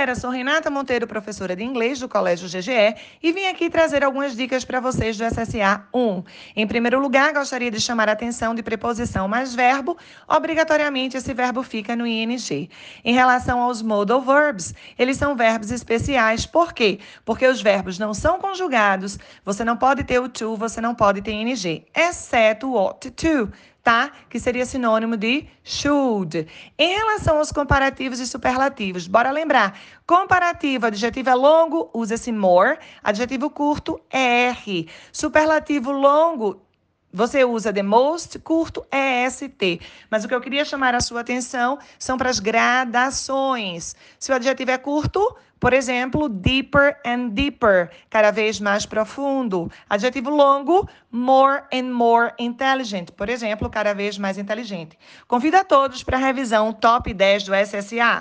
galera, sou Renata Monteiro, professora de inglês do Colégio GGE e vim aqui trazer algumas dicas para vocês do SSA 1. Em primeiro lugar, gostaria de chamar a atenção de preposição mais verbo, obrigatoriamente esse verbo fica no ing. Em relação aos modal verbs, eles são verbos especiais. Por quê? Porque os verbos não são conjugados, você não pode ter o to, você não pode ter ing, exceto o ought to tá? Que seria sinônimo de should. Em relação aos comparativos e superlativos, bora lembrar. Comparativo, adjetivo é longo, usa-se more. Adjetivo curto, R. Superlativo longo, você usa the most, curto, EST. Mas o que eu queria chamar a sua atenção são para as gradações. Se o adjetivo é curto, por exemplo, deeper and deeper, cada vez mais profundo. Adjetivo longo, more and more intelligent, por exemplo, cada vez mais inteligente. Convido a todos para a revisão top 10 do SSA.